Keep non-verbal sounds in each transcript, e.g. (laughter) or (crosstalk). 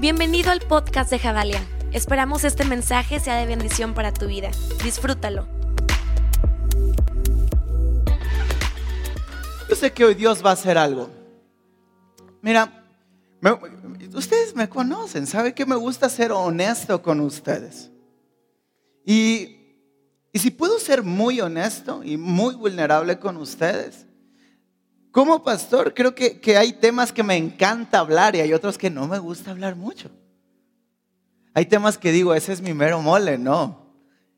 Bienvenido al podcast de Javalia. Esperamos este mensaje sea de bendición para tu vida. Disfrútalo. Yo sé que hoy Dios va a hacer algo. Mira, ustedes me conocen, saben que me gusta ser honesto con ustedes. Y, y si puedo ser muy honesto y muy vulnerable con ustedes, como pastor, creo que, que, hay temas que me encanta hablar y hay otros que no me gusta hablar mucho. Hay temas que digo, ese es mi mero mole, no.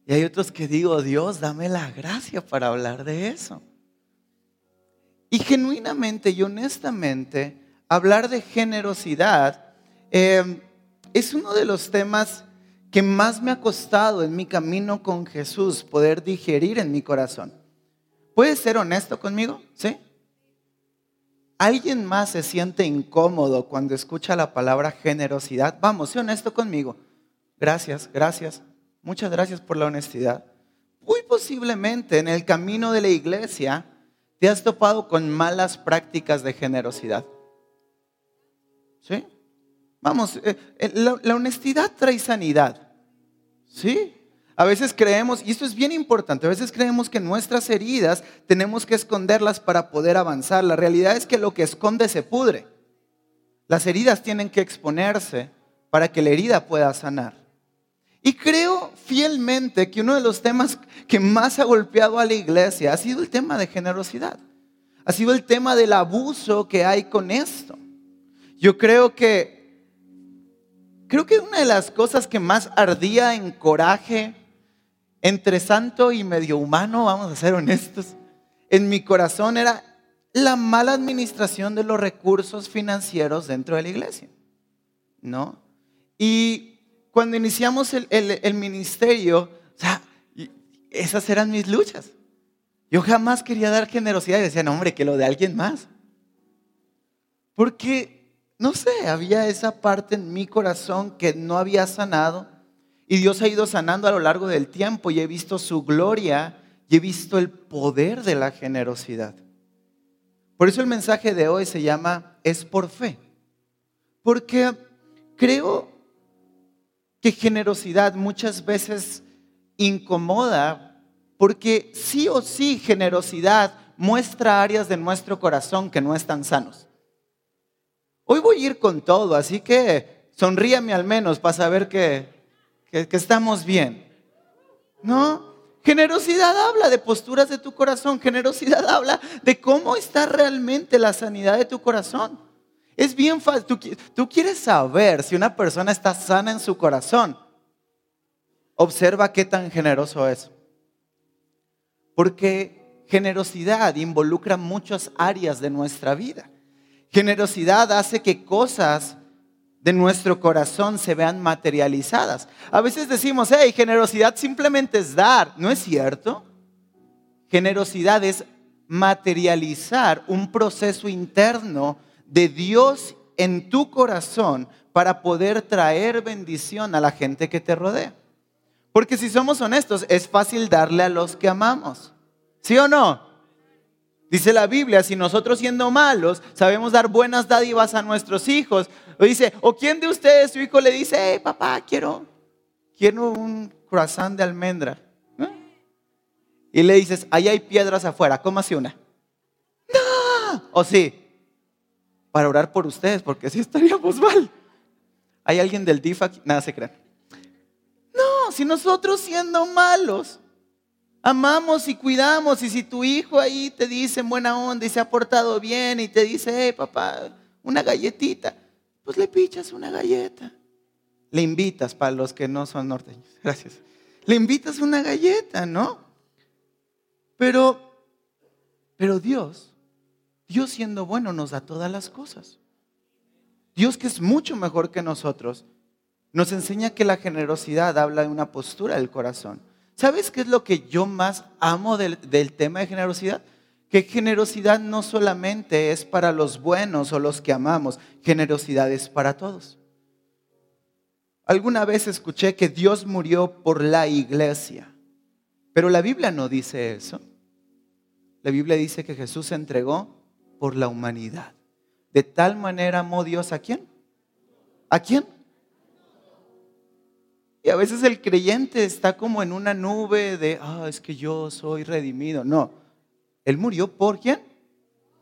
Y hay otros que digo, Dios, dame la gracia para hablar de eso. Y genuinamente y honestamente, hablar de generosidad eh, es uno de los temas que más me ha costado en mi camino con Jesús poder digerir en mi corazón. ¿Puedes ser honesto conmigo? ¿Sí? ¿Alguien más se siente incómodo cuando escucha la palabra generosidad? Vamos, sé honesto conmigo. Gracias, gracias. Muchas gracias por la honestidad. Muy posiblemente en el camino de la iglesia te has topado con malas prácticas de generosidad. ¿Sí? Vamos, eh, eh, la, la honestidad trae sanidad. ¿Sí? A veces creemos, y esto es bien importante, a veces creemos que nuestras heridas tenemos que esconderlas para poder avanzar. La realidad es que lo que esconde se pudre. Las heridas tienen que exponerse para que la herida pueda sanar. Y creo fielmente que uno de los temas que más ha golpeado a la iglesia ha sido el tema de generosidad. Ha sido el tema del abuso que hay con esto. Yo creo que creo que una de las cosas que más ardía en coraje entre santo y medio humano, vamos a ser honestos, en mi corazón era la mala administración de los recursos financieros dentro de la iglesia. ¿No? Y cuando iniciamos el, ministerio, o sea, esas eran mis luchas. Yo jamás quería dar generosidad y decía, no, hombre, que lo de alguien más. Porque, no sé, había esa parte en mi corazón que no había sanado y Dios ha ido sanando a lo largo del tiempo y he visto su gloria y he visto el poder de la generosidad. Por eso el mensaje de hoy se llama Es por fe. Porque creo que generosidad muchas veces incomoda porque sí o sí generosidad muestra áreas de nuestro corazón que no están sanos. Hoy voy a ir con todo, así que sonríame al menos para saber que que, estamos bien. ¿No? Generosidad habla de posturas de tu corazón. Generosidad habla de cómo está realmente la sanidad de tu corazón. Es bien fácil. Tú, tú, quieres saber si una persona está sana en su corazón. Observa qué tan generoso es. Porque generosidad involucra muchas áreas de nuestra vida. Generosidad hace que cosas de nuestro corazón se vean materializadas. A veces decimos, hey, generosidad simplemente es dar. ¿No es cierto? Generosidad es materializar un proceso interno de Dios en tu corazón para poder traer bendición a la gente que te rodea. Porque si somos honestos, es fácil darle a los que amamos. ¿Sí o no? Dice la Biblia, si nosotros siendo malos sabemos dar buenas dádivas a nuestros hijos, o dice, o quién de ustedes su hijo le dice, hey papá, quiero, quiero un croissant de almendra. Y le dices, ahí hay piedras afuera, así una. No, o sí, para orar por ustedes, porque así estaríamos mal. ¿Hay alguien del DIF aquí? Nada se cree. No, si nosotros siendo malos amamos y cuidamos. Y si tu hijo ahí te dice en buena onda y se ha portado bien y te dice, hey papá, una galletita, pues le pichas una galleta. Le invitas para los que no son norteños. Gracias. Le invitas una galleta, ¿no? Pero, pero Dios, Dios siendo bueno nos da todas las cosas. Dios que es mucho mejor que nosotros, nos enseña que la generosidad habla de una postura del corazón. ¿Sabes qué es lo que yo más amo del, tema de generosidad? Que generosidad no solamente es para los buenos o los que amamos, generosidad es para todos. Alguna vez escuché que Dios murió por la iglesia, pero la Biblia no dice eso. La Biblia dice que Jesús se entregó por la humanidad. De tal manera amó Dios a quién? ¿A quién? Y a veces el creyente está como en una nube de, ah, es que yo soy redimido. No, Él murió por quién?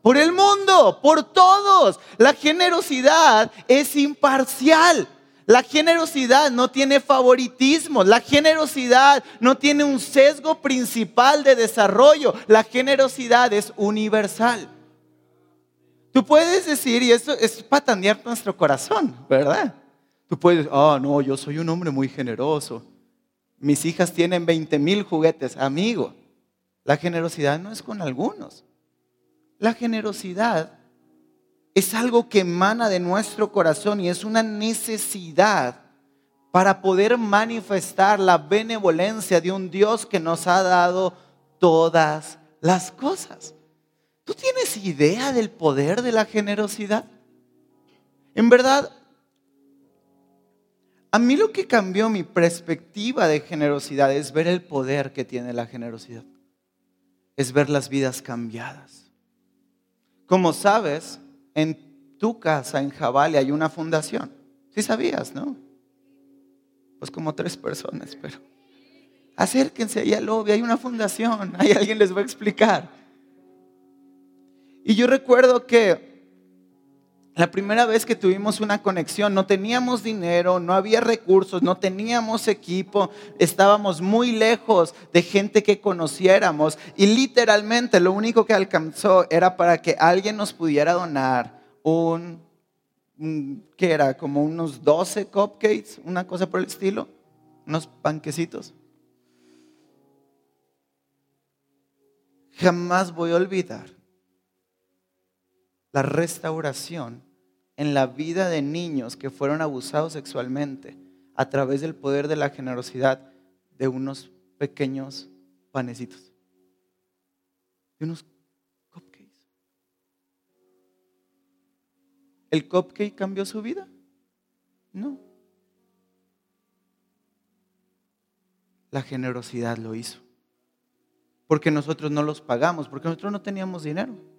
Por el mundo, por todos. La generosidad es imparcial. La generosidad no tiene favoritismo. La generosidad no tiene un sesgo principal de desarrollo. La generosidad es universal. Tú puedes decir, y esto es patandear nuestro corazón, ¿verdad? Tú puedes, ah, no, yo soy un hombre muy generoso. Mis hijas tienen 20 mil juguetes. Amigo, la generosidad no es con algunos. La generosidad es algo que emana de nuestro corazón y es una necesidad para poder manifestar la benevolencia de un Dios que nos ha dado todas las cosas. ¿Tú tienes idea del poder de la generosidad? En verdad, a mí lo que cambió mi perspectiva de generosidad es ver el poder que tiene la generosidad. Es ver las vidas cambiadas. Como sabes, en tu casa en Jabali hay una fundación. Sí sabías, ¿no? Pues como tres personas, pero acérquense allá al lobby, hay una fundación, ahí alguien les va a explicar. Y yo recuerdo que la primera vez que tuvimos una conexión, no teníamos dinero, no había recursos, no teníamos equipo, estábamos muy lejos de gente que conociéramos y literalmente lo único que alcanzó era para que alguien nos pudiera donar un, ¿qué era? Como unos 12 cupcakes, una cosa por el estilo, unos panquecitos. Jamás voy a olvidar la restauración en la vida de niños que fueron abusados sexualmente a través del poder de la generosidad de unos pequeños panecitos, de unos cupcakes. ¿El cupcake cambió su vida? No. La generosidad lo hizo. Porque nosotros no los pagamos, porque nosotros no teníamos dinero.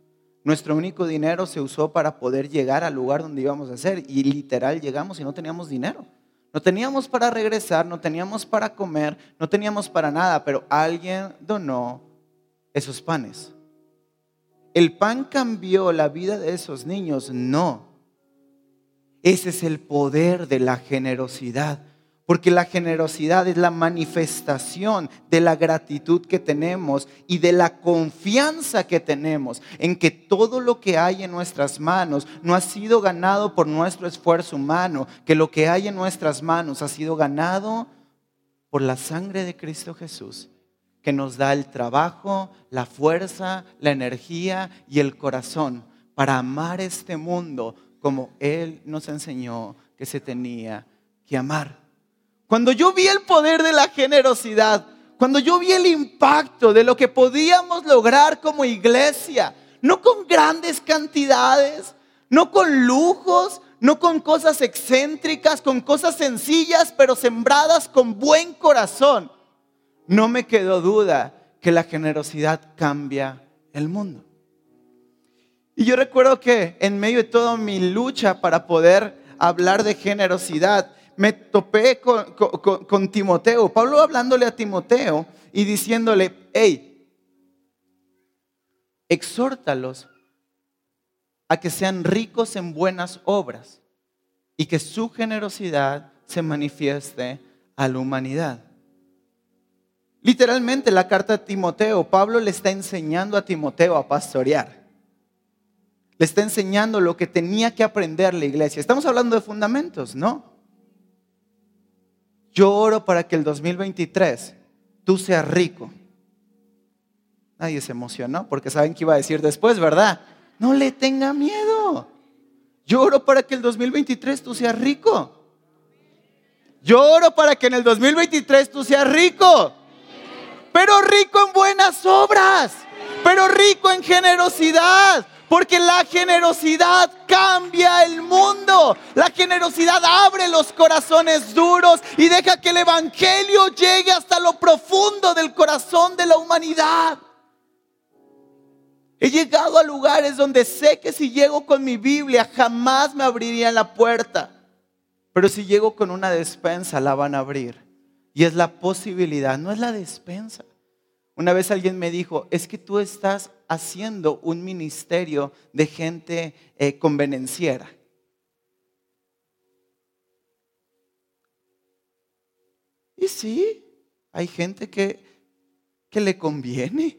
Nuestro único dinero se usó para poder llegar al lugar donde íbamos a hacer y literal llegamos y no teníamos dinero. No teníamos para regresar, no teníamos para comer, no teníamos para nada, pero alguien donó esos panes. ¿El pan cambió la vida de esos niños? No. Ese es el poder de la generosidad. Porque la generosidad es la manifestación de la gratitud que tenemos y de la confianza que tenemos en que todo lo que hay en nuestras manos no ha sido ganado por nuestro esfuerzo humano, que lo que hay en nuestras manos ha sido ganado por la sangre de Cristo Jesús, que nos da el trabajo, la fuerza, la energía y el corazón para amar este mundo como Él nos enseñó que se tenía que amar. Cuando yo vi el poder de la generosidad, cuando yo vi el impacto de lo que podíamos lograr como iglesia, no con grandes cantidades, no con lujos, no con cosas excéntricas, con cosas sencillas, pero sembradas con buen corazón, no me quedó duda que la generosidad cambia el mundo. Y yo recuerdo que en medio de toda mi lucha para poder hablar de generosidad, me topé con, Timoteo, Pablo hablándole a Timoteo y diciéndole, hey, exhórtalos a que sean ricos en buenas obras y que su generosidad se manifieste a la humanidad. Literalmente la carta a Timoteo, Pablo le está enseñando a Timoteo a pastorear. Le está enseñando lo que tenía que aprender la iglesia. Estamos hablando de fundamentos, ¿no? Yo oro para que el 2023 tú seas rico. Nadie se emocionó porque saben que iba a decir después, ¿verdad? No le tenga miedo. Yo oro para que el 2023 tú seas rico. Yo oro para que en el 2023 tú seas rico. Pero rico en buenas obras. Pero rico en generosidad. Porque la generosidad cambia el mundo. La generosidad abre los corazones duros y deja que el Evangelio llegue hasta lo profundo del corazón de la humanidad. He llegado a lugares donde sé que si llego con mi Biblia jamás me abrirían la puerta. Pero si llego con una despensa la van a abrir. Y es la posibilidad, no es la despensa. Una vez alguien me dijo, es que tú estás haciendo un ministerio de gente eh, convenenciera. Y sí, hay gente que, que le conviene.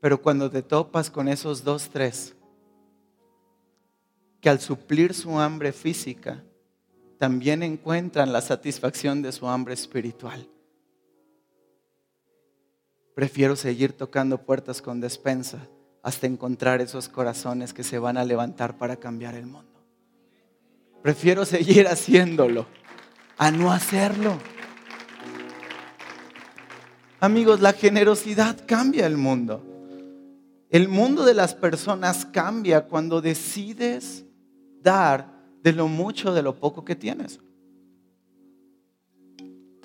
Pero cuando te topas con esos dos, tres, que al suplir su hambre física, también encuentran la satisfacción de su hambre espiritual. Prefiero seguir tocando puertas con despensa hasta encontrar esos corazones que se van a levantar para cambiar el mundo. Prefiero seguir (laughs) haciéndolo a no hacerlo. Amigos, la generosidad cambia el mundo. El mundo de las personas cambia cuando decides dar de lo mucho, de lo poco que tienes.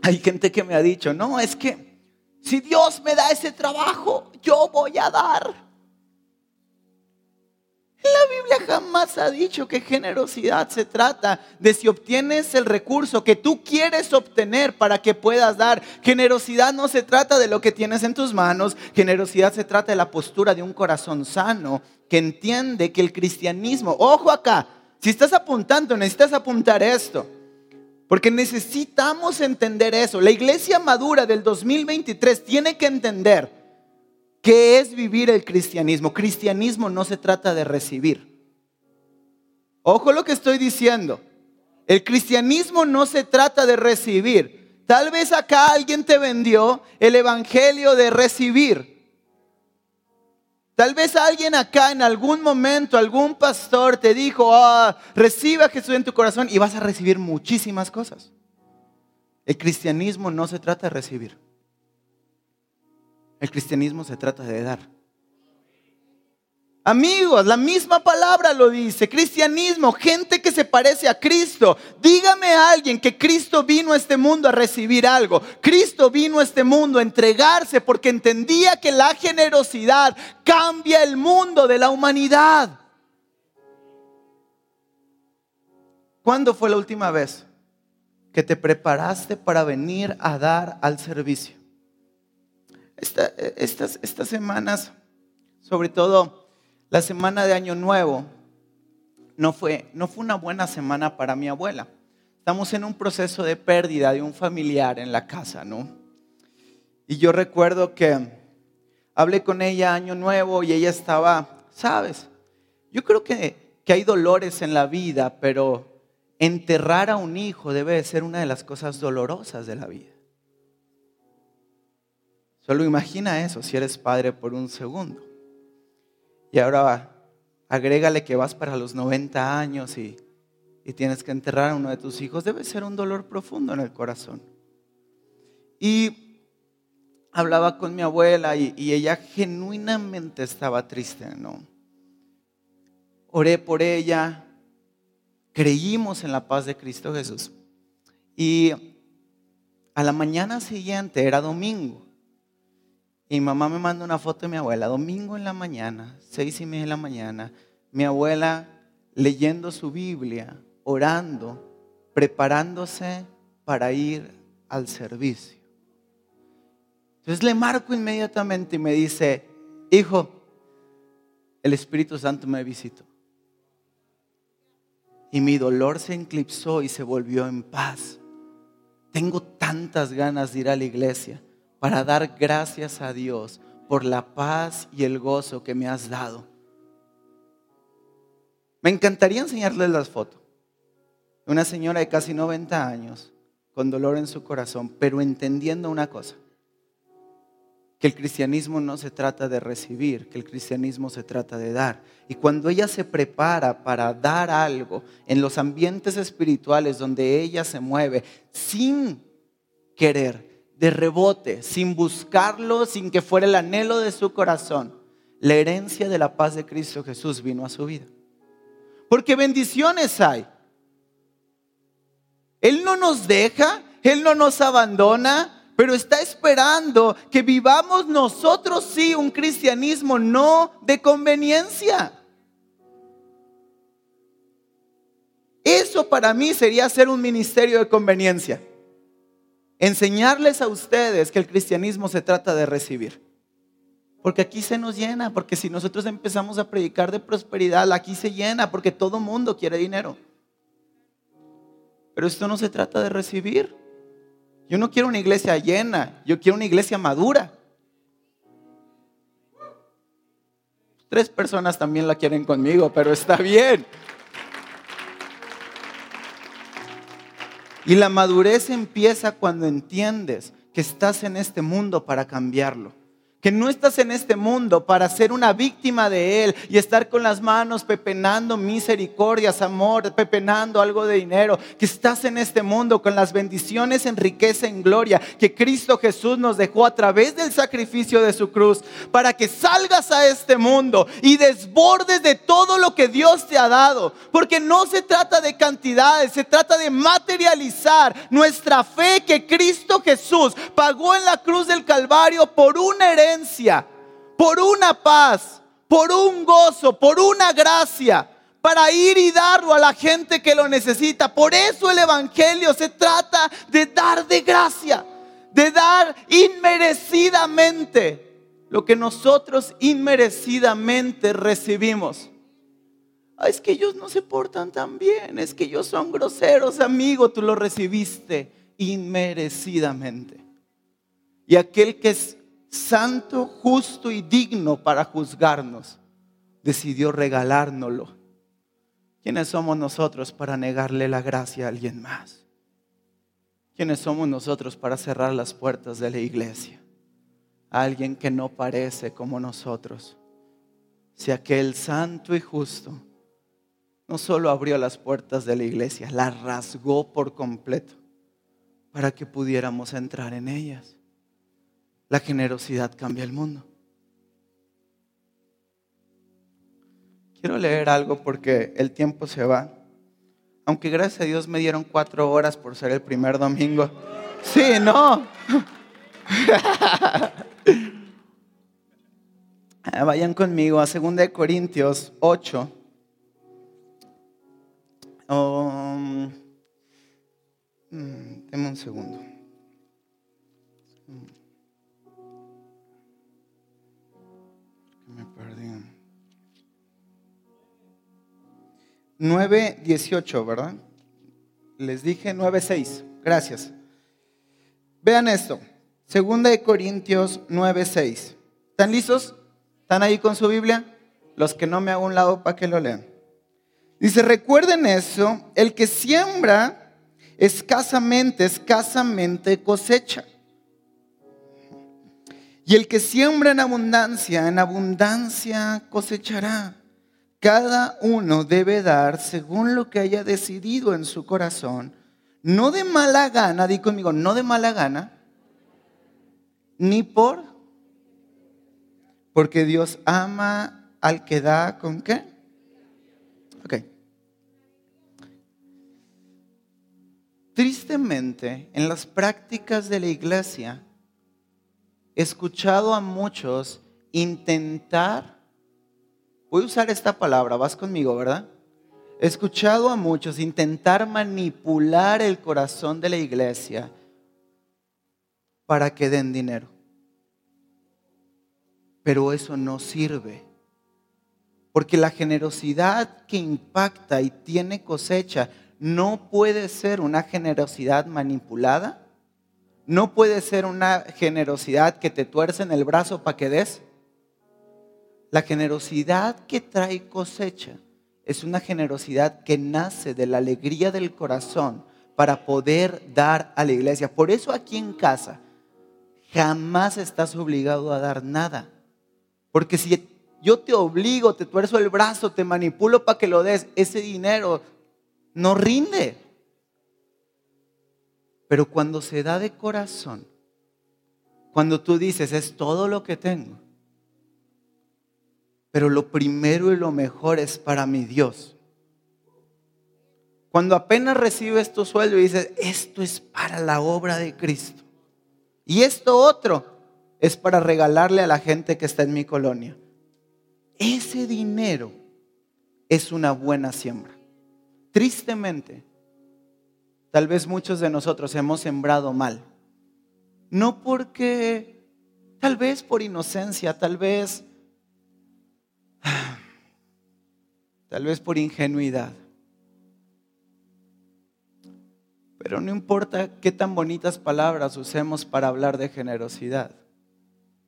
Hay gente que me ha dicho, no, es que si Dios me da ese trabajo, yo voy a dar. La Biblia jamás ha dicho que generosidad se trata de si obtienes el recurso que tú quieres obtener para que puedas dar. Generosidad no se trata de lo que tienes en tus manos. Generosidad se trata de la postura de un corazón sano que entiende que el cristianismo, ojo acá, si estás apuntando, necesitas apuntar esto. Porque necesitamos entender eso. La iglesia madura del 2023 tiene que entender ¿Qué es vivir el cristianismo? Cristianismo no se trata de recibir. Ojo lo que estoy diciendo. El cristianismo no se trata de recibir. Tal vez acá alguien te vendió el evangelio de recibir. Tal vez alguien acá en algún momento, algún pastor te dijo, ah, reciba a Jesús en tu corazón y vas a recibir muchísimas cosas. El cristianismo no se trata de recibir. El cristianismo se trata de dar. Amigos, la misma palabra lo dice. Cristianismo, gente que se parece a Cristo. Dígame a alguien que Cristo vino a este mundo a recibir algo. Cristo vino a este mundo a entregarse porque entendía que la generosidad cambia el mundo de la humanidad. ¿Cuándo fue la última vez que te preparaste para venir a dar al servicio? estas, estas semanas, sobre todo la semana de Año Nuevo, no fue, no fue una buena semana para mi abuela. Estamos en un proceso de pérdida de un familiar en la casa, ¿no? Y yo recuerdo que hablé con ella año nuevo y ella estaba, sabes, yo creo que, que hay dolores en la vida, pero enterrar a un hijo debe ser una de las cosas dolorosas de la vida. Solo imagina eso si eres padre por un segundo. Y ahora agrégale que vas para los 90 años y, tienes que enterrar a uno de tus hijos. Debe ser un dolor profundo en el corazón. Y hablaba con mi abuela y, y ella genuinamente estaba triste, ¿no? Oré por ella, creímos en la paz de Cristo Jesús. Y a la mañana siguiente, era domingo, y mamá me manda una foto de mi abuela, domingo en la mañana, seis y media de la mañana, mi abuela leyendo su Biblia, orando, preparándose para ir al servicio. Entonces le marco inmediatamente y me dice, hijo, el Espíritu Santo me visitó. Y mi dolor se eclipsó y se volvió en paz. Tengo tantas ganas de ir a la iglesia para dar gracias a Dios por la paz y el gozo que me has dado. Me encantaría enseñarles las fotos. Una señora de casi 90 años, con dolor en su corazón, pero entendiendo una cosa, que el cristianismo no se trata de recibir, que el cristianismo se trata de dar. Y cuando ella se prepara para dar algo en los ambientes espirituales donde ella se mueve sin querer, de rebote, sin buscarlo, sin que fuera el anhelo de su corazón, la herencia de la paz de Cristo Jesús vino a su vida. Porque bendiciones hay. Él no nos deja, Él no nos abandona, pero está esperando que vivamos nosotros sí un cristianismo no de conveniencia. Es Eso para mí sería ser un ministerio de conveniencia. Enseñarles a ustedes que el cristianismo se trata de recibir. Porque aquí se nos llena, porque si nosotros empezamos a predicar de prosperidad, aquí se llena, porque todo mundo quiere dinero. Pero esto no se trata de recibir. Yo no quiero una iglesia llena, yo quiero una iglesia madura. Tres personas también la quieren conmigo, pero está bien. Y la madurez empieza cuando entiendes que estás en este mundo para cambiarlo que no estás en este mundo para ser una víctima de Él y estar con las manos pepenando misericordias, amor, pepenando algo de dinero, que estás en este mundo con las bendiciones en riqueza, en gloria, que Cristo Jesús nos dejó a través del sacrificio de su cruz, para que salgas a este mundo y desbordes de todo lo que Dios te ha dado, porque no se trata de cantidades, se trata de materializar nuestra fe que Cristo Jesús pagó en la cruz del Calvario por una herencia por una paz, por un gozo, por una gracia, para ir y darlo a la gente que lo necesita. Por eso el Evangelio se trata de dar de gracia, de dar inmerecidamente lo que nosotros inmerecidamente recibimos. es que ellos no se portan tan bien, es que ellos son groseros, amigo, tú lo recibiste inmerecidamente. Y aquel que es santo, justo y digno para juzgarnos, decidió regalárnoslo. ¿Quiénes somos nosotros para negarle la gracia a alguien más? ¿Quiénes somos nosotros para cerrar las puertas de la iglesia? A alguien que no parece como nosotros. Si aquel santo y justo no solo abrió las puertas de la iglesia, las rasgó por completo para que pudiéramos entrar en ellas. La generosidad cambia el mundo. Quiero leer algo porque el tiempo se va. Aunque gracias a Dios me dieron cuatro horas por ser el primer domingo. Sí, no. (laughs) Ah, vayan conmigo a 2 Corintios 8. Um, mm, un segundo. 9.18, ¿verdad? Les dije 9.6. Gracias. Vean esto. Segunda de Corintios 9.6. ¿Están listos? ¿Están ahí con su Biblia? Los que no me hago un lado para que lo lean. Dice, recuerden eso, el que siembra escasamente, escasamente cosecha. Y el que siembra en abundancia, en abundancia cosechará. Cada uno debe dar según lo que haya decidido en su corazón, no de mala gana, di conmigo, no de mala gana, ni por, porque Dios ama al que da con qué. Ok. Tristemente, en las prácticas de la iglesia, he escuchado a muchos intentar Voy a usar esta palabra, vas conmigo, ¿verdad? He escuchado a muchos intentar manipular el corazón de la iglesia para que den dinero. Pero eso no sirve. Porque la generosidad que impacta y tiene cosecha no puede ser una generosidad manipulada. No puede ser una generosidad que te tuerce en el brazo para que des. La generosidad que trae cosecha es una generosidad que nace de la alegría del corazón para poder dar a la iglesia. Por eso aquí en casa jamás estás obligado a dar nada. Porque si yo te obligo, te tuerzo el brazo, te manipulo para que lo des, ese dinero no rinde. Pero cuando se da de corazón, cuando tú dices, es todo lo que tengo, pero lo primero y lo mejor es para mi Dios. Cuando apenas recibes tu sueldo y dices, esto es para la obra de Cristo. Y esto otro es para regalarle a la gente que está en mi colonia. Ese dinero es una buena siembra. tristemente, tal vez muchos de nosotros hemos sembrado mal. No porque, tal vez por inocencia, tal vez, tal vez por ingenuidad. Pero no importa qué tan bonitas palabras usemos para hablar de generosidad,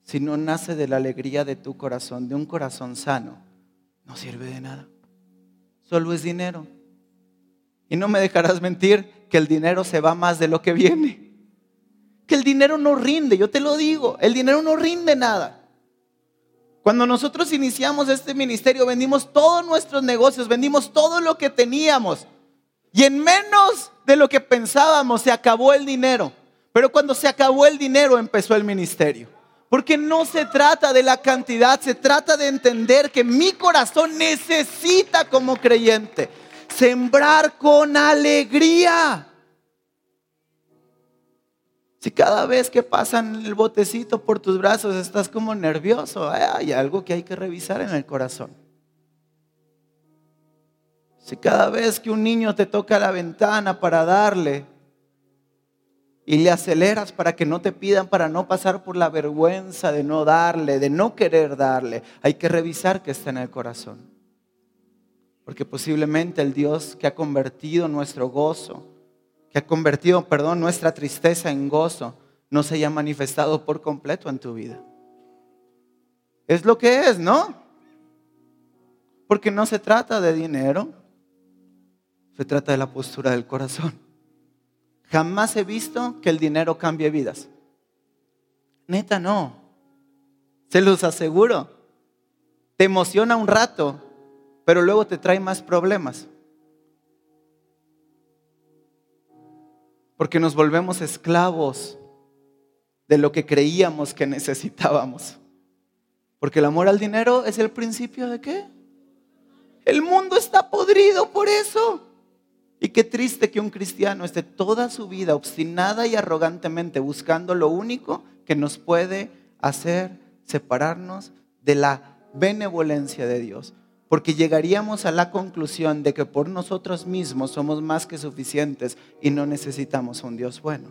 si no nace de la alegría de tu corazón, de un corazón sano, no sirve de nada. Solo es dinero. Y no me dejarás mentir que el dinero se va más de lo que viene. Que el dinero no rinde, yo te lo digo, el dinero no rinde nada. Cuando nosotros iniciamos este ministerio, vendimos todos nuestros negocios, vendimos todo lo que teníamos. Y en menos de lo que pensábamos se acabó el dinero. Pero cuando se acabó el dinero empezó el ministerio. Porque no se trata de la cantidad, se trata de entender que mi corazón necesita como creyente sembrar con alegría. Si cada vez que pasan el botecito por tus brazos estás como nervioso, hay algo que hay que revisar en el corazón. Si cada vez que un niño te toca la ventana para darle y le aceleras para que no te pidan, para no pasar por la vergüenza de no darle, de no querer darle, hay que revisar que está en el corazón. Porque posiblemente el Dios que ha convertido nuestro gozo, que ha convertido, perdón, nuestra tristeza en gozo, no se haya manifestado por completo en tu vida. Es lo que es, ¿no? Porque no se trata de dinero, se trata de la postura del corazón. Jamás he visto que el dinero cambie vidas. Neta, no. Se los aseguro. Te emociona un rato, pero luego te trae más problemas. Porque nos volvemos esclavos de lo que creíamos que necesitábamos. Porque el amor al dinero es el principio de qué? El mundo está podrido por eso. Y qué triste que un cristiano esté toda su vida obstinada y arrogantemente buscando lo único que nos puede hacer separarnos de la benevolencia de Dios. Porque llegaríamos a la conclusión de que por nosotros mismos somos más que suficientes y no necesitamos un Dios bueno.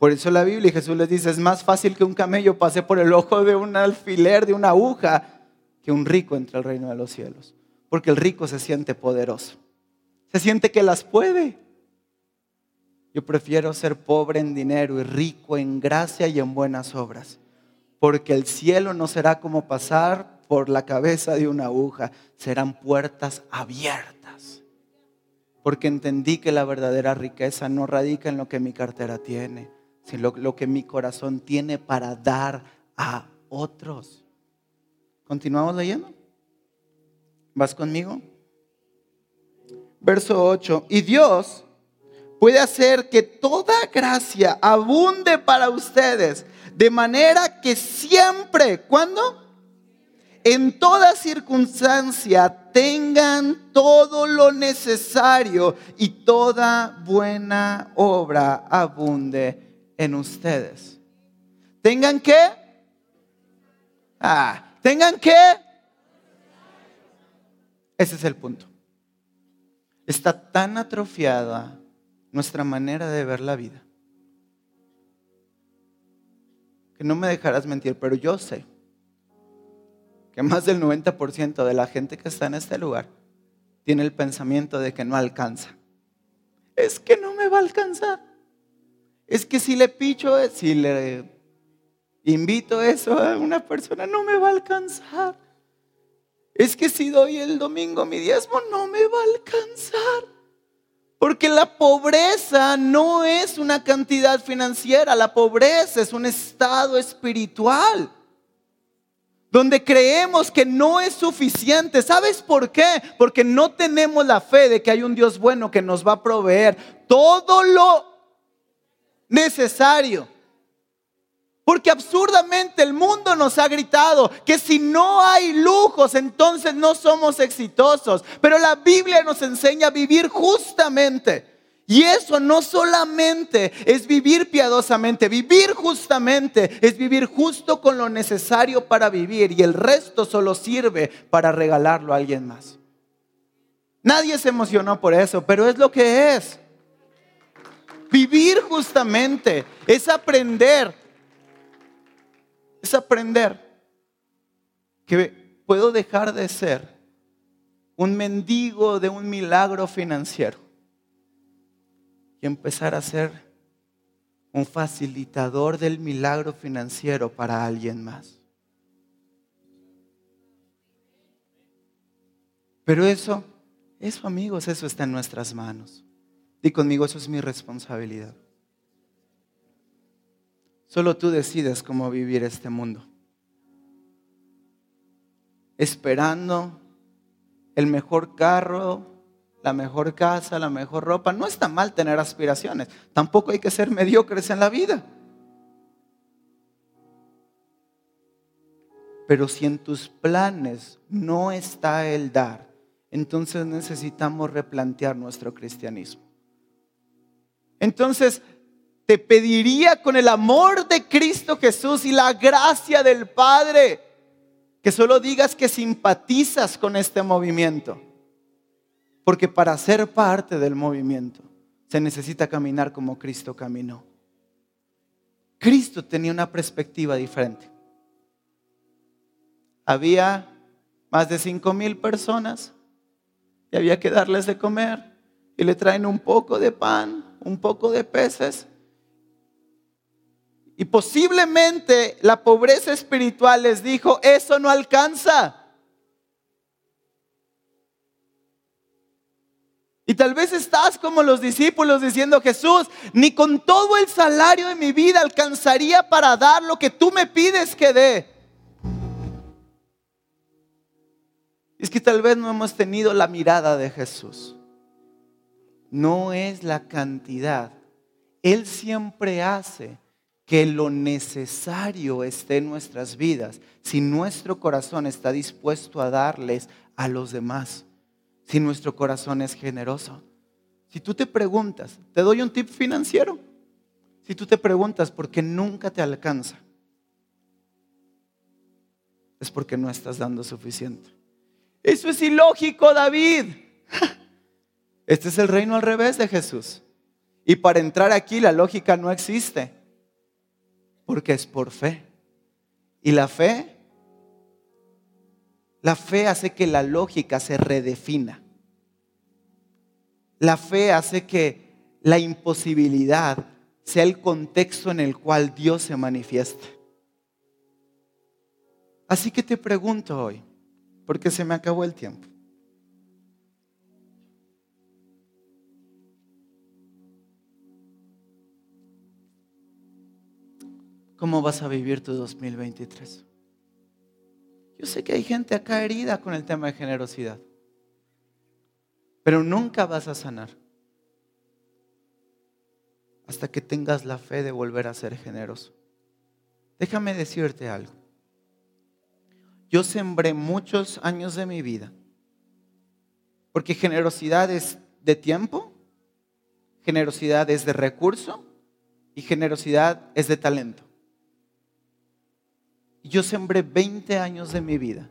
Por eso la Biblia y Jesús les dice, es más fácil que un camello pase por el ojo de un alfiler, de una aguja, que un rico entre al reino de los cielos. Porque el rico se siente poderoso. Se siente que las puede. Yo prefiero ser pobre en dinero y rico en gracia y en buenas obras, porque el cielo no será como pasar por la cabeza de una aguja, serán puertas abiertas. Porque entendí que la verdadera riqueza no radica en lo que mi cartera tiene, sino lo que mi corazón tiene para dar a otros. ¿Continuamos leyendo? ¿Vas conmigo? verso 8, y Dios puede hacer que toda gracia abunde para ustedes, de manera que siempre, ¿cuándo? En toda circunstancia tengan todo lo necesario y toda buena obra abunde en ustedes. ¿Tengan qué? Ah, ¿tengan qué? Ese es el punto. Está tan atrofiada nuestra manera de ver la vida que no me dejarás mentir, pero yo sé que más del 90% de la gente que está en este lugar tiene el pensamiento de que no alcanza. Es que no me va a alcanzar. Es que si le picho, si le invito eso a una persona, no me va a alcanzar es que si doy el domingo mi diezmo no me va a alcanzar. Porque la pobreza no es una cantidad financiera, la pobreza es un estado espiritual. Donde creemos que no es suficiente. ¿Sabes por qué? Porque no tenemos la fe de que hay un Dios bueno que nos va a proveer todo lo necesario. Porque absurdamente el mundo nos ha gritado que si no hay lujos, entonces no somos exitosos. Pero la Biblia nos enseña a vivir justamente. Y eso no solamente es vivir piadosamente, vivir justamente es vivir justo con lo necesario para vivir y el resto solo sirve para regalarlo a alguien más. Nadie se emocionó por eso, pero es lo que es. Vivir justamente es aprender, es aprender que puedo dejar de ser un mendigo de un milagro financiero y empezar a ser un facilitador del milagro financiero para alguien más. Pero eso, eso amigos, eso está en nuestras manos. Y conmigo eso es mi responsabilidad. Solo tú decides cómo vivir este mundo. Esperando el mejor carro, la mejor casa, la mejor ropa. No está mal tener aspiraciones. Tampoco hay que ser mediocres en la vida. Pero si en tus planes no está el dar, entonces necesitamos replantear nuestro cristianismo. Entonces, te pediría con el amor de Cristo Jesús y la gracia del Padre que solo digas que simpatizas con este movimiento porque para ser parte del movimiento se necesita caminar como Cristo caminó. Cristo tenía una perspectiva diferente. Había más de cinco mil personas y había que darles de comer y le traen un poco de pan, un poco de peces. Y posiblemente la pobreza espiritual les dijo, eso no alcanza. Y tal vez estás como los discípulos diciendo, Jesús, ni con todo el salario de mi vida alcanzaría para dar lo que tú me pides que dé. Es que tal vez no hemos tenido la mirada de Jesús. No es la cantidad. Él siempre hace que lo necesario esté en nuestras vidas si nuestro corazón está dispuesto a darles a los demás si nuestro corazón es generoso. Si tú te preguntas, te doy un tip financiero. Si tú te preguntas por qué nunca te alcanza, es porque no estás dando suficiente. Eso es ilógico, David. (laughs) Este es el reino al revés de Jesús. Y para entrar aquí la lógica no existe, porque es por fe. Y la fe la fe hace que la lógica se redefina. La fe hace que la imposibilidad sea el contexto en el cual Dios se manifieste. Así que te pregunto hoy, porque se me acabó el tiempo. ¿Cómo vas a vivir tu 2023? Yo sé que hay gente acá herida con el tema de generosidad, pero nunca vas a sanar hasta que tengas la fe de volver a ser generoso. Déjame decirte algo. Yo sembré muchos años de mi vida, porque generosidad es de tiempo, generosidad es de recurso y generosidad es de talento. Yo sembré 20 años de mi vida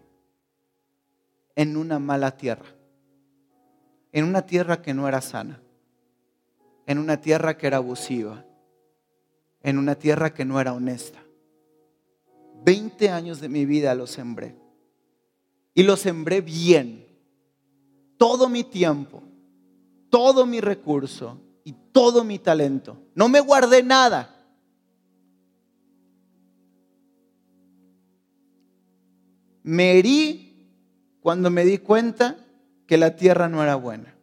en una mala tierra, en una tierra que no era sana, en una tierra que era abusiva, en una tierra que no era honesta. 20 años de mi vida lo sembré. Y lo sembré bien. Todo mi tiempo, todo mi recurso y todo mi talento. No me guardé nada. Me herí cuando me di cuenta que la tierra no era buena.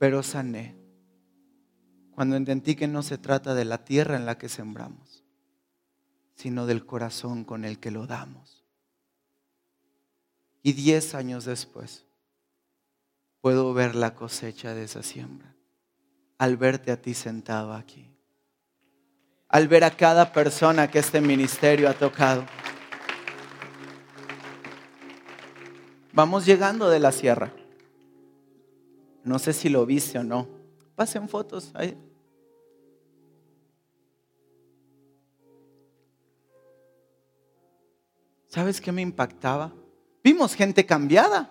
Pero sané cuando entendí que no se trata de la tierra en la que sembramos, sino del corazón con el que lo damos. Y diez años después puedo ver la cosecha de esa siembra al verte a ti sentado aquí, al ver a cada persona que este ministerio ha tocado. Vamos llegando de la sierra. No sé si lo viste o no. Pasen fotos. ¿Sabes qué me impactaba? Vimos gente cambiada.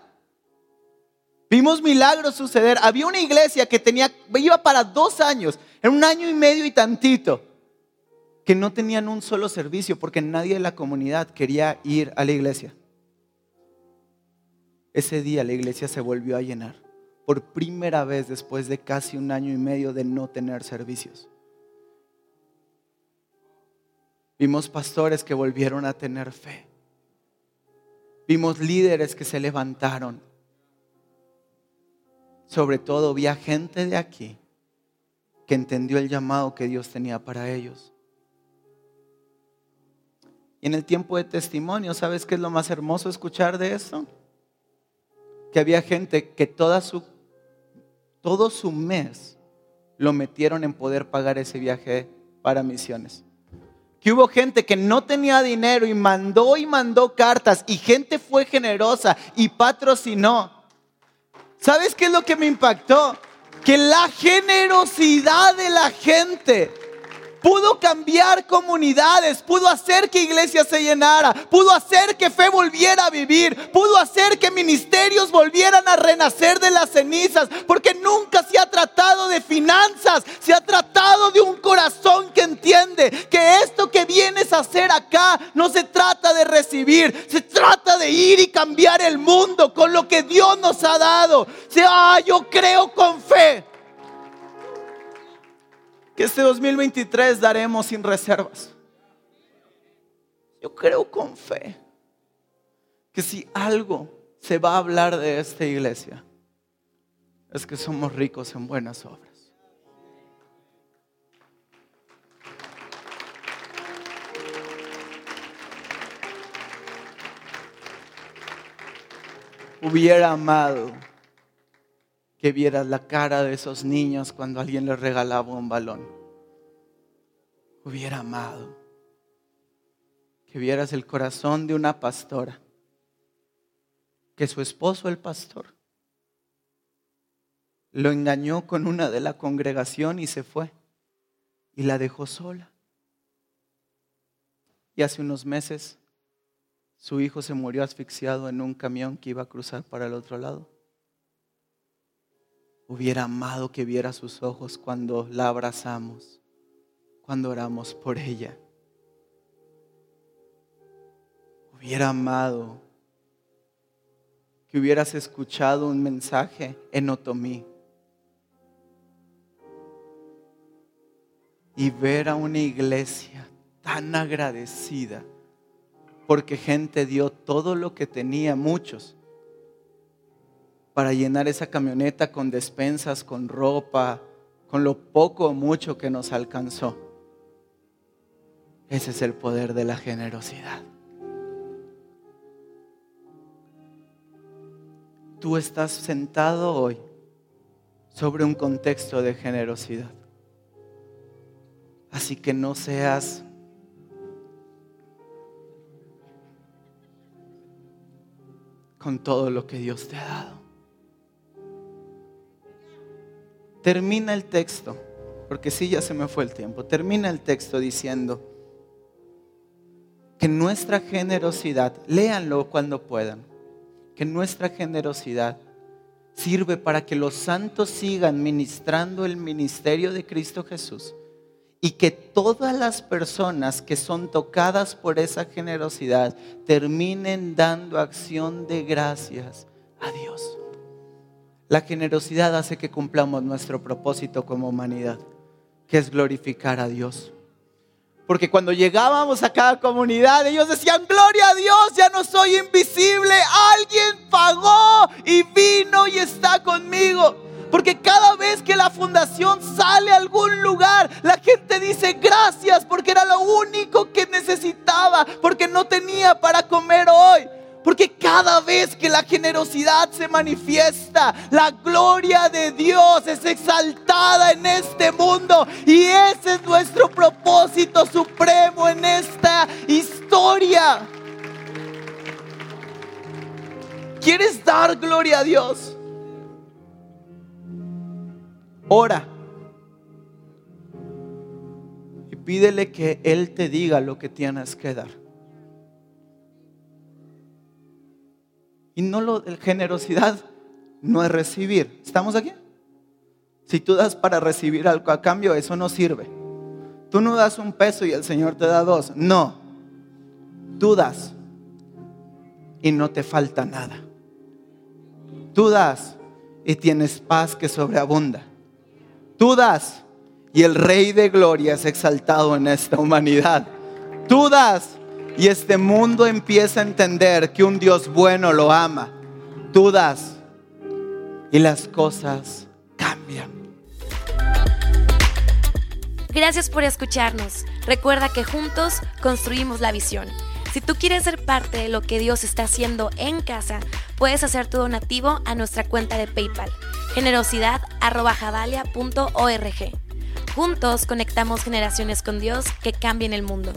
Vimos milagros suceder. Había una iglesia que tenía, iba para dos años, en un año y medio y tantito, que no tenían un solo servicio porque nadie de la comunidad quería ir a la iglesia. Ese día la iglesia se volvió a llenar por primera vez después de casi un año y medio de no tener servicios. Vimos pastores que volvieron a tener fe. Vimos líderes que se levantaron. Sobre todo vi gente de aquí que entendió el llamado que Dios tenía para ellos. Y en el tiempo de testimonio, ¿sabes qué es lo más hermoso escuchar de esto? Que había gente que toda su, todo su mes lo metieron en poder pagar ese viaje para misiones que hubo gente que no tenía dinero y mandó y mandó cartas y gente fue generosa y patrocinó. ¿Sabes qué es lo que me impactó? Que la generosidad de la gente pudo cambiar comunidades, pudo hacer que iglesia se llenara, pudo hacer que fe volviera a vivir, pudo hacer que ministerios volvieran a renacer de las cenizas, porque nunca se ha tratado de finanzas, se ha tratado de un corazón que entiende que esto que vienes a hacer acá no se trata de recibir, se trata de ir y cambiar el mundo con lo que Dios nos ha dado. Sea, yo creo con fe que este 2023 daremos sin reservas. Yo creo con fe que si algo se va a hablar de esta iglesia, es que somos ricos en buenas obras. Hubiera amado que vieras la cara de esos niños cuando alguien les regalaba un balón. Hubiera amado que vieras el corazón de una pastora, que su esposo, el pastor, lo engañó con una de la congregación y se fue y la dejó sola. Y hace unos meses su hijo se murió asfixiado en un camión que iba a cruzar para el otro lado. Hubiera amado que viera sus ojos cuando la abrazamos, cuando oramos por ella. Hubiera amado que hubieras escuchado un mensaje en Otomí y ver a una iglesia tan agradecida porque gente dio todo lo que tenía, muchos, para llenar esa camioneta con despensas, con ropa, con lo poco o mucho que nos alcanzó. Ese es el poder de la generosidad. Tú estás sentado hoy sobre un contexto de generosidad. Así que no seas con todo lo que Dios te ha dado. Termina el texto, porque sí, ya se me fue el tiempo, termina el texto diciendo que nuestra generosidad, léanlo cuando puedan, que nuestra generosidad sirve para que los santos sigan ministrando el ministerio de Cristo Jesús y que todas las personas que son tocadas por esa generosidad terminen dando acción de gracias a Dios. La generosidad hace que cumplamos nuestro propósito como humanidad, que es glorificar a Dios. Porque cuando llegábamos a cada comunidad, ellos decían, gloria a Dios, ya no soy invisible, alguien pagó y vino y está conmigo. Porque cada vez que la fundación sale a algún lugar, la gente dice gracias porque era lo único que necesitaba, porque no tenía para comer hoy. Porque cada vez que la generosidad se manifiesta, la gloria de Dios es exaltada en este mundo. Y ese es nuestro propósito supremo en esta historia. ¿Quieres dar gloria a Dios? Ora. Y pídele que Él te diga lo que tienes que dar. Y no lo, generosidad no es recibir. ¿Estamos aquí? Si tú das para recibir algo a cambio, eso no sirve. Tú no das un peso y el Señor te da dos. No. Tú das y no te falta nada. Tú das y tienes paz que sobreabunda. Tú das y el Rey de Gloria es exaltado en esta humanidad. Tú das y este mundo empieza a entender que un Dios bueno lo ama. Tú das y las cosas cambian. Gracias por escucharnos. Recuerda que juntos construimos la visión. Si tú quieres ser parte de lo que Dios está haciendo en casa, puedes hacer tu donativo a nuestra cuenta de PayPal, generosidad.javalia.org. Juntos conectamos generaciones con Dios que cambien el mundo.